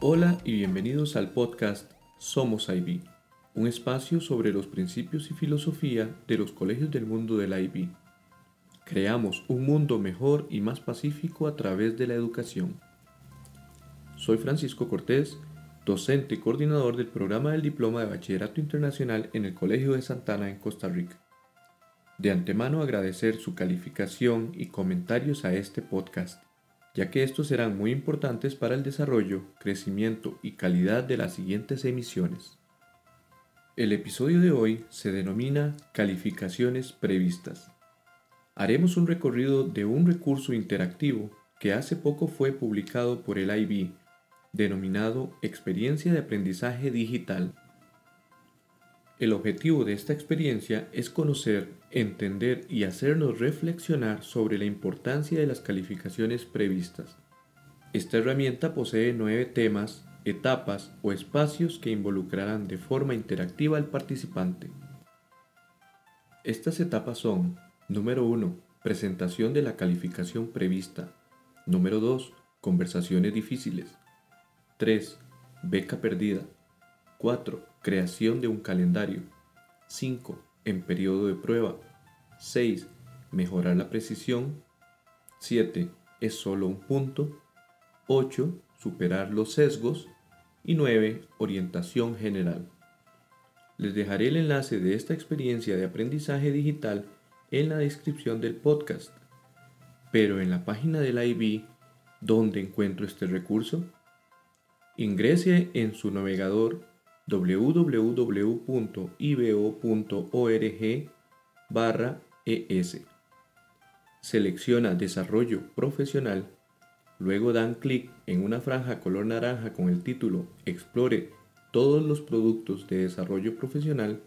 Hola y bienvenidos al podcast Somos IB, un espacio sobre los principios y filosofía de los colegios del mundo del IB. Creamos un mundo mejor y más pacífico a través de la educación. Soy Francisco Cortés, docente y coordinador del programa del Diploma de Bachillerato Internacional en el Colegio de Santana en Costa Rica. De antemano agradecer su calificación y comentarios a este podcast, ya que estos serán muy importantes para el desarrollo, crecimiento y calidad de las siguientes emisiones. El episodio de hoy se denomina Calificaciones previstas. Haremos un recorrido de un recurso interactivo que hace poco fue publicado por el IB, denominado Experiencia de Aprendizaje Digital el objetivo de esta experiencia es conocer, entender y hacernos reflexionar sobre la importancia de las calificaciones previstas. Esta herramienta posee nueve temas, etapas o espacios que involucrarán de forma interactiva al participante. Estas etapas son, número 1, presentación de la calificación prevista. Número 2, conversaciones difíciles. 3, beca perdida. 4. Creación de un calendario. 5. En periodo de prueba. 6. Mejorar la precisión. 7. Es solo un punto. 8. Superar los sesgos. Y 9. Orientación general. Les dejaré el enlace de esta experiencia de aprendizaje digital en la descripción del podcast. Pero en la página del IB, ¿dónde encuentro este recurso? Ingrese en su navegador www.ibo.org es. Selecciona Desarrollo Profesional, luego dan clic en una franja color naranja con el título Explore todos los productos de desarrollo profesional.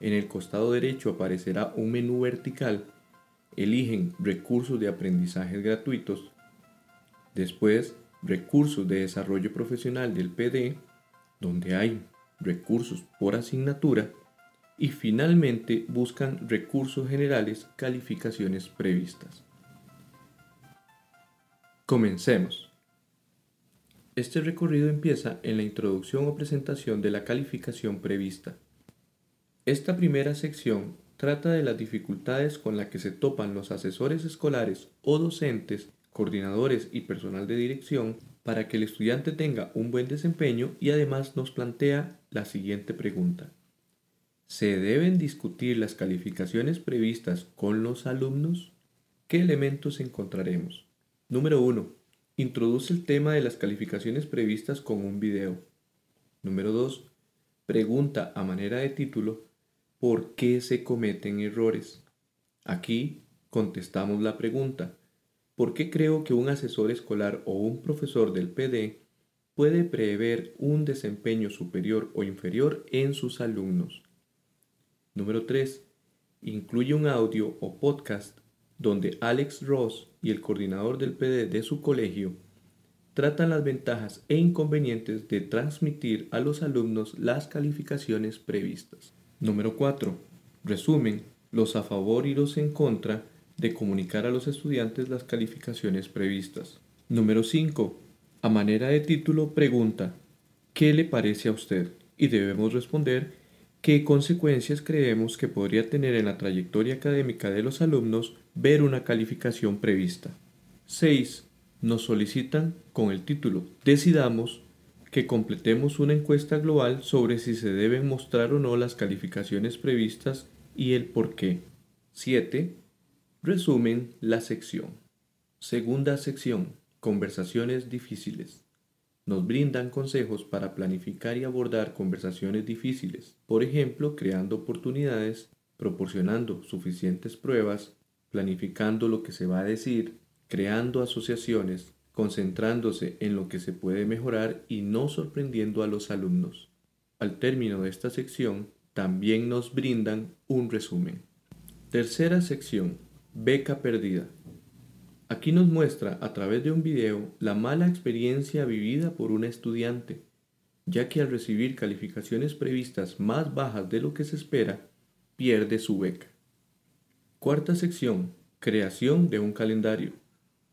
En el costado derecho aparecerá un menú vertical. Eligen Recursos de aprendizaje gratuitos. Después, Recursos de desarrollo profesional del PD donde hay recursos por asignatura y finalmente buscan recursos generales, calificaciones previstas. Comencemos. Este recorrido empieza en la introducción o presentación de la calificación prevista. Esta primera sección trata de las dificultades con las que se topan los asesores escolares o docentes, coordinadores y personal de dirección para que el estudiante tenga un buen desempeño y además nos plantea la siguiente pregunta. ¿Se deben discutir las calificaciones previstas con los alumnos? ¿Qué elementos encontraremos? Número 1. Introduce el tema de las calificaciones previstas con un video. Número 2. Pregunta a manera de título ¿Por qué se cometen errores? Aquí contestamos la pregunta ¿Por qué creo que un asesor escolar o un profesor del PD puede prever un desempeño superior o inferior en sus alumnos? Número 3. Incluye un audio o podcast donde Alex Ross y el coordinador del PD de su colegio tratan las ventajas e inconvenientes de transmitir a los alumnos las calificaciones previstas. Número 4. Resumen los a favor y los en contra de comunicar a los estudiantes las calificaciones previstas. Número 5. A manera de título pregunta, ¿qué le parece a usted? Y debemos responder qué consecuencias creemos que podría tener en la trayectoria académica de los alumnos ver una calificación prevista. 6. Nos solicitan con el título Decidamos que completemos una encuesta global sobre si se deben mostrar o no las calificaciones previstas y el por qué. 7. Resumen la sección. Segunda sección. Conversaciones difíciles. Nos brindan consejos para planificar y abordar conversaciones difíciles, por ejemplo, creando oportunidades, proporcionando suficientes pruebas, planificando lo que se va a decir, creando asociaciones, concentrándose en lo que se puede mejorar y no sorprendiendo a los alumnos. Al término de esta sección, también nos brindan un resumen. Tercera sección Beca perdida. Aquí nos muestra a través de un video la mala experiencia vivida por una estudiante, ya que al recibir calificaciones previstas más bajas de lo que se espera, pierde su beca. Cuarta sección. Creación de un calendario.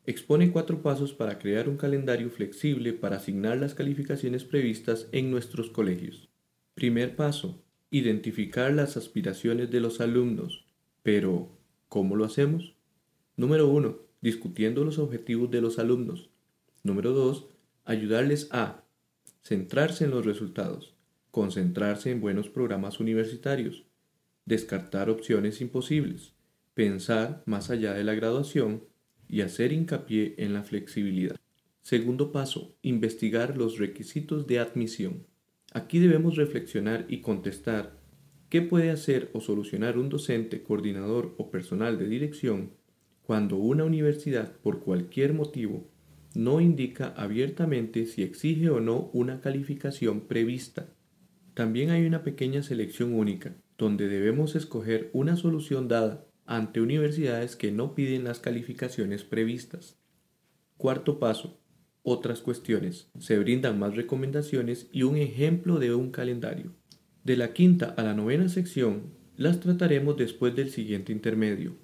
expone cuatro pasos para crear un calendario flexible para asignar las calificaciones previstas en nuestros colegios. Primer paso, identificar las aspiraciones de los alumnos. Pero, ¿cómo lo hacemos? Número 1. Discutiendo los objetivos de los alumnos. Número 2. Ayudarles a centrarse en los resultados, concentrarse en buenos programas universitarios, descartar opciones imposibles, pensar más allá de la graduación y hacer hincapié en la flexibilidad. Segundo paso, investigar los requisitos de admisión. Aquí debemos reflexionar y contestar qué puede hacer o solucionar un docente, coordinador o personal de dirección cuando una universidad, por cualquier motivo, no indica abiertamente si exige o no una calificación prevista. También hay una pequeña selección única, donde debemos escoger una solución dada ante universidades que no piden las calificaciones previstas. Cuarto paso. Otras cuestiones. Se brindan más recomendaciones y un ejemplo de un calendario. De la quinta a la novena sección las trataremos después del siguiente intermedio.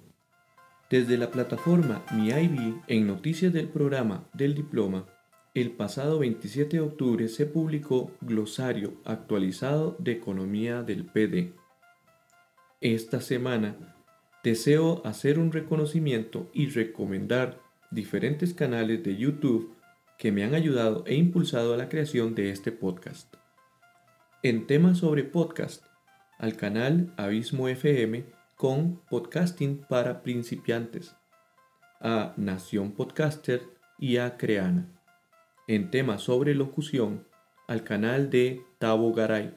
Desde la plataforma MiIB en noticias del programa del diploma, el pasado 27 de octubre se publicó Glosario actualizado de Economía del PD. Esta semana deseo hacer un reconocimiento y recomendar diferentes canales de YouTube que me han ayudado e impulsado a la creación de este podcast. En temas sobre podcast, al canal Abismo FM con Podcasting para principiantes, a Nación Podcaster y a Creana. En temas sobre locución, al canal de Tabo Garay.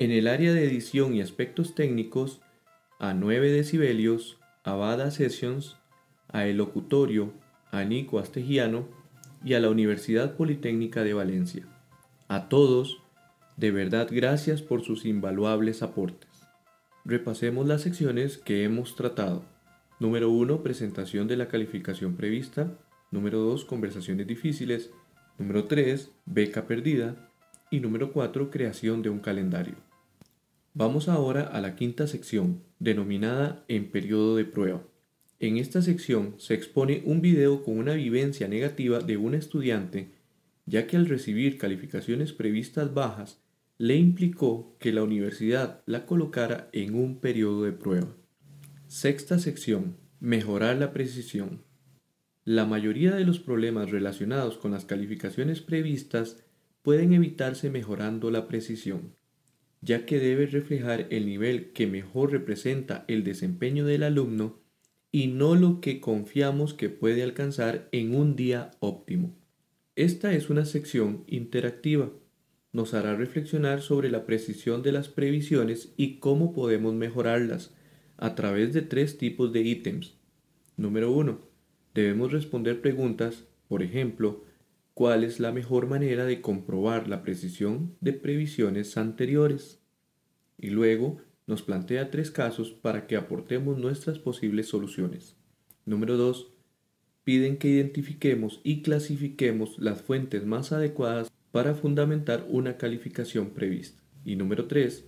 En el área de edición y aspectos técnicos, a 9 decibelios, a Bada Sessions, a El Locutorio, a Nico Astegiano y a la Universidad Politécnica de Valencia. A todos, de verdad gracias por sus invaluables aportes. Repasemos las secciones que hemos tratado. Número 1, presentación de la calificación prevista. Número 2, conversaciones difíciles. Número 3, beca perdida. Y número 4, creación de un calendario. Vamos ahora a la quinta sección, denominada en periodo de prueba. En esta sección se expone un video con una vivencia negativa de un estudiante, ya que al recibir calificaciones previstas bajas, le implicó que la universidad la colocara en un periodo de prueba. Sexta sección. Mejorar la precisión. La mayoría de los problemas relacionados con las calificaciones previstas pueden evitarse mejorando la precisión ya que debe reflejar el nivel que mejor representa el desempeño del alumno y no lo que confiamos que puede alcanzar en un día óptimo. Esta es una sección interactiva. Nos hará reflexionar sobre la precisión de las previsiones y cómo podemos mejorarlas a través de tres tipos de ítems. Número 1. Debemos responder preguntas, por ejemplo, cuál es la mejor manera de comprobar la precisión de previsiones anteriores. Y luego nos plantea tres casos para que aportemos nuestras posibles soluciones. Número 2. Piden que identifiquemos y clasifiquemos las fuentes más adecuadas para fundamentar una calificación prevista. Y número 3.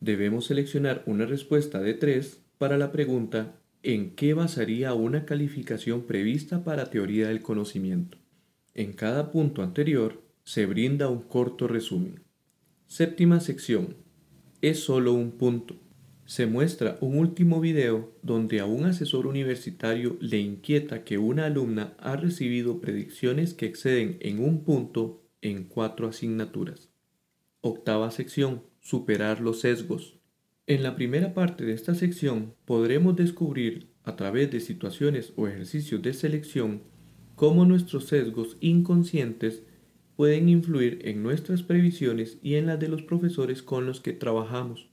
Debemos seleccionar una respuesta de 3 para la pregunta ¿en qué basaría una calificación prevista para teoría del conocimiento? En cada punto anterior se brinda un corto resumen. Séptima sección. Es solo un punto. Se muestra un último video donde a un asesor universitario le inquieta que una alumna ha recibido predicciones que exceden en un punto en cuatro asignaturas. Octava sección. Superar los sesgos. En la primera parte de esta sección podremos descubrir, a través de situaciones o ejercicios de selección, cómo nuestros sesgos inconscientes pueden influir en nuestras previsiones y en las de los profesores con los que trabajamos.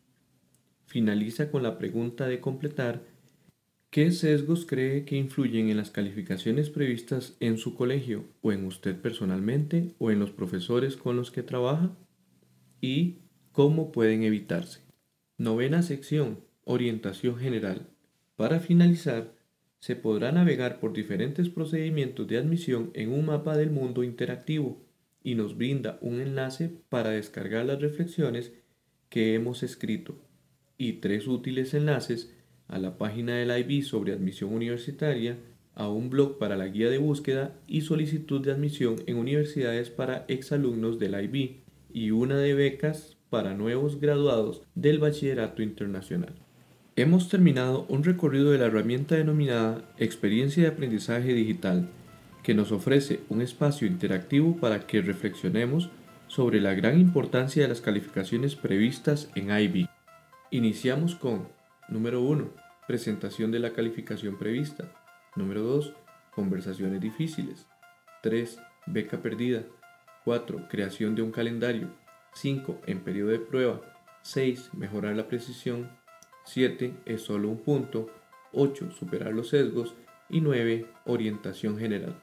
Finaliza con la pregunta de completar ¿Qué sesgos cree que influyen en las calificaciones previstas en su colegio o en usted personalmente o en los profesores con los que trabaja? ¿Y cómo pueden evitarse? Novena sección. Orientación general. Para finalizar, se podrá navegar por diferentes procedimientos de admisión en un mapa del mundo interactivo y nos brinda un enlace para descargar las reflexiones que hemos escrito y tres útiles enlaces a la página del IB sobre admisión universitaria, a un blog para la guía de búsqueda y solicitud de admisión en universidades para exalumnos del IB y una de becas para nuevos graduados del Bachillerato Internacional. Hemos terminado un recorrido de la herramienta denominada Experiencia de Aprendizaje Digital, que nos ofrece un espacio interactivo para que reflexionemos sobre la gran importancia de las calificaciones previstas en IB. Iniciamos con número 1. Presentación de la calificación prevista. Número 2. Conversaciones difíciles. 3. Beca perdida. 4. Creación de un calendario. 5. En periodo de prueba. 6. Mejorar la precisión. 7. Es solo un punto. 8. Superar los sesgos. Y 9. Orientación general.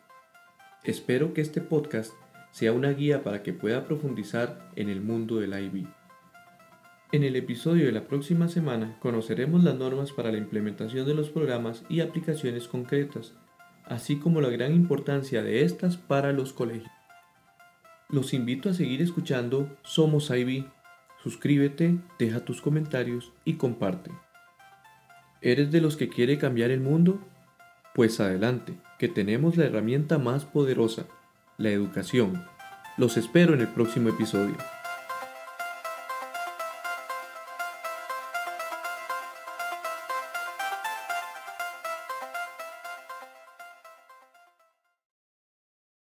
Espero que este podcast sea una guía para que pueda profundizar en el mundo del IB. En el episodio de la próxima semana conoceremos las normas para la implementación de los programas y aplicaciones concretas, así como la gran importancia de estas para los colegios. Los invito a seguir escuchando Somos IB. Suscríbete, deja tus comentarios y comparte. ¿Eres de los que quiere cambiar el mundo? Pues adelante, que tenemos la herramienta más poderosa, la educación. Los espero en el próximo episodio.